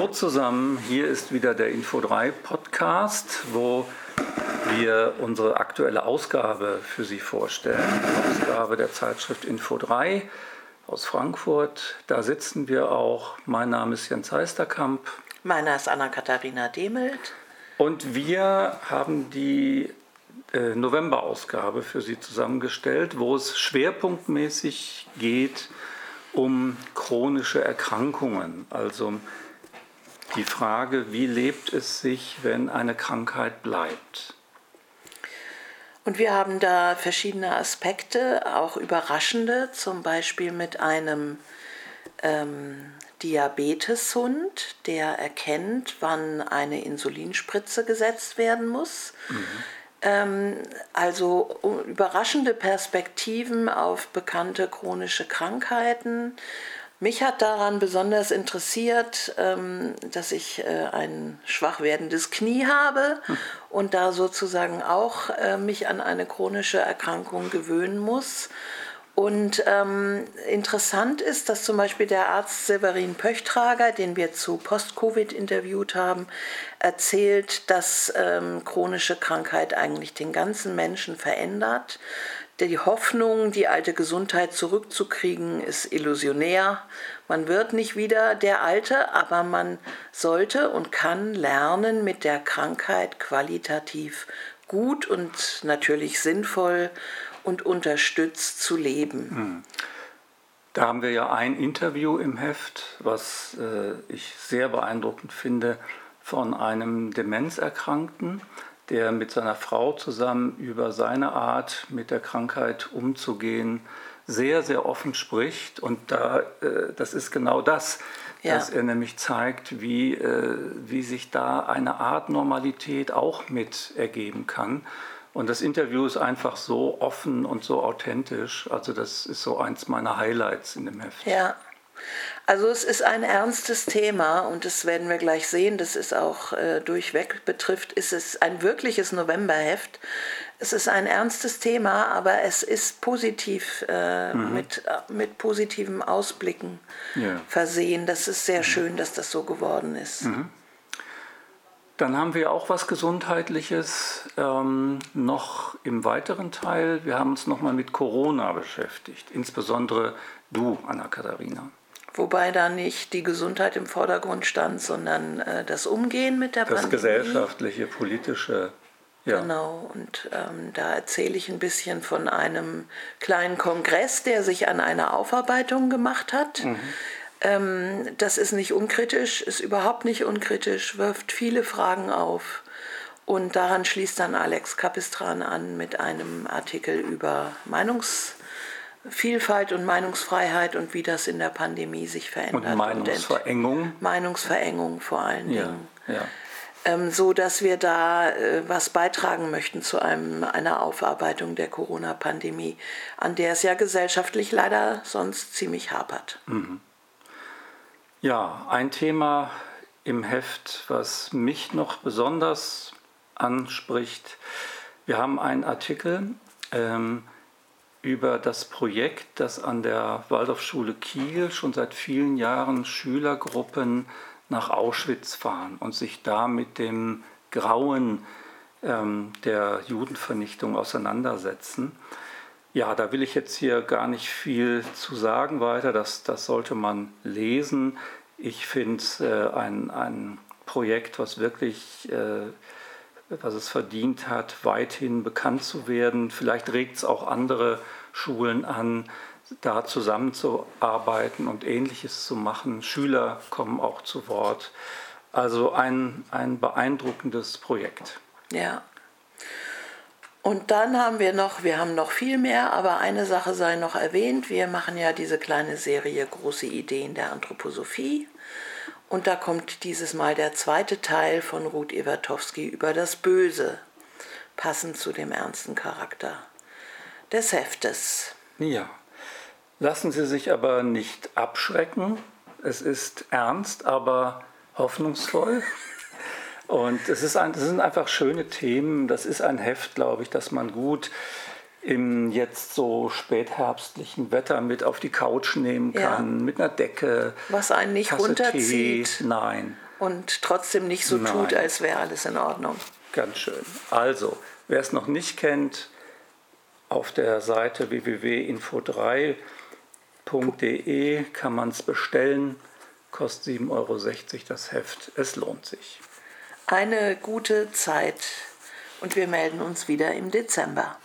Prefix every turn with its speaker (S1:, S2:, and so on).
S1: Hallo zusammen, hier ist wieder der Info3 Podcast, wo wir unsere aktuelle Ausgabe für Sie vorstellen. Ausgabe der Zeitschrift Info3 aus Frankfurt. Da sitzen wir auch. Mein Name ist Jens Heisterkamp.
S2: Meiner ist Anna-Katharina Demelt.
S1: Und wir haben die äh, November-Ausgabe für Sie zusammengestellt, wo es schwerpunktmäßig geht um chronische Erkrankungen. Also die Frage, wie lebt es sich, wenn eine Krankheit bleibt?
S2: Und wir haben da verschiedene Aspekte, auch überraschende, zum Beispiel mit einem ähm, Diabeteshund, der erkennt, wann eine Insulinspritze gesetzt werden muss. Mhm. Ähm, also überraschende Perspektiven auf bekannte chronische Krankheiten. Mich hat daran besonders interessiert, ähm, dass ich äh, ein schwach werdendes Knie habe hm. und da sozusagen auch äh, mich an eine chronische Erkrankung gewöhnen muss und ähm, interessant ist, dass zum Beispiel der Arzt Severin Pöchtrager, den wir zu Post-Covid interviewt haben, erzählt, dass ähm, chronische Krankheit eigentlich den ganzen Menschen verändert. Die Hoffnung, die alte Gesundheit zurückzukriegen, ist illusionär. Man wird nicht wieder der Alte, aber man sollte und kann lernen, mit der Krankheit qualitativ gut und natürlich sinnvoll und unterstützt zu leben. Hm.
S1: Da haben wir ja ein Interview im Heft, was äh, ich sehr beeindruckend finde, von einem Demenzerkrankten, der mit seiner Frau zusammen über seine Art, mit der Krankheit umzugehen, sehr, sehr offen spricht. Und da, äh, das ist genau das, ja. dass er nämlich zeigt, wie, äh, wie sich da eine Art Normalität auch mit ergeben kann. Und das Interview ist einfach so offen und so authentisch. Also das ist so eins meiner Highlights in dem Heft.
S2: Ja. Also es ist ein ernstes Thema und das werden wir gleich sehen, das ist auch äh, durchweg betrifft, ist es ein wirkliches Novemberheft. Es ist ein ernstes Thema, aber es ist positiv äh, mhm. mit, äh, mit positiven Ausblicken ja. versehen. Das ist sehr mhm. schön, dass das so geworden ist. Mhm.
S1: Dann haben wir auch was Gesundheitliches ähm, noch im weiteren Teil. Wir haben uns nochmal mit Corona beschäftigt, insbesondere du, Anna-Katharina.
S2: Wobei da nicht die Gesundheit im Vordergrund stand, sondern äh, das Umgehen mit der
S1: das Pandemie. Das gesellschaftliche, politische.
S2: Ja. Genau, und ähm, da erzähle ich ein bisschen von einem kleinen Kongress, der sich an eine Aufarbeitung gemacht hat. Mhm ähm, das ist nicht unkritisch, ist überhaupt nicht unkritisch, wirft viele Fragen auf. Und daran schließt dann Alex Kapistran an mit einem Artikel über Meinungsvielfalt und Meinungsfreiheit und wie das in der Pandemie sich verändert.
S1: Und Meinungsverengung.
S2: Und Meinungsverengung vor allen Dingen.
S1: Ja, ja.
S2: Ähm, so dass wir da äh, was beitragen möchten zu einem, einer Aufarbeitung der Corona-Pandemie, an der es ja gesellschaftlich leider sonst ziemlich hapert. Mhm.
S1: Ja, ein Thema im Heft, was mich noch besonders anspricht. Wir haben einen Artikel ähm, über das Projekt, das an der Waldorfschule Kiel schon seit vielen Jahren Schülergruppen nach Auschwitz fahren und sich da mit dem Grauen ähm, der Judenvernichtung auseinandersetzen. Ja, da will ich jetzt hier gar nicht viel zu sagen weiter. Das, das sollte man lesen. Ich finde es äh, ein, ein Projekt, was wirklich, äh, was es verdient hat, weithin bekannt zu werden. Vielleicht regt es auch andere Schulen an, da zusammenzuarbeiten und Ähnliches zu machen. Schüler kommen auch zu Wort. Also ein, ein beeindruckendes Projekt.
S2: Ja, und dann haben wir noch, wir haben noch viel mehr, aber eine Sache sei noch erwähnt. Wir machen ja diese kleine Serie Große Ideen der Anthroposophie. Und da kommt dieses Mal der zweite Teil von Ruth Ewertowski über das Böse, passend zu dem ernsten Charakter des Heftes.
S1: Ja, lassen Sie sich aber nicht abschrecken. Es ist ernst, aber hoffnungsvoll. Und es, ist ein, es sind einfach schöne Themen. Das ist ein Heft, glaube ich, das man gut im jetzt so spätherbstlichen Wetter mit auf die Couch nehmen kann, ja. mit einer Decke.
S2: Was einen nicht Tasse runterzieht.
S1: Tee. Nein.
S2: und trotzdem nicht so
S1: Nein.
S2: tut, als wäre alles in Ordnung.
S1: Ganz schön. Also, wer es noch nicht kennt, auf der Seite www.info3.de kann man es bestellen. Kostet 7,60 Euro das Heft. Es lohnt sich.
S2: Eine gute Zeit und wir melden uns wieder im Dezember.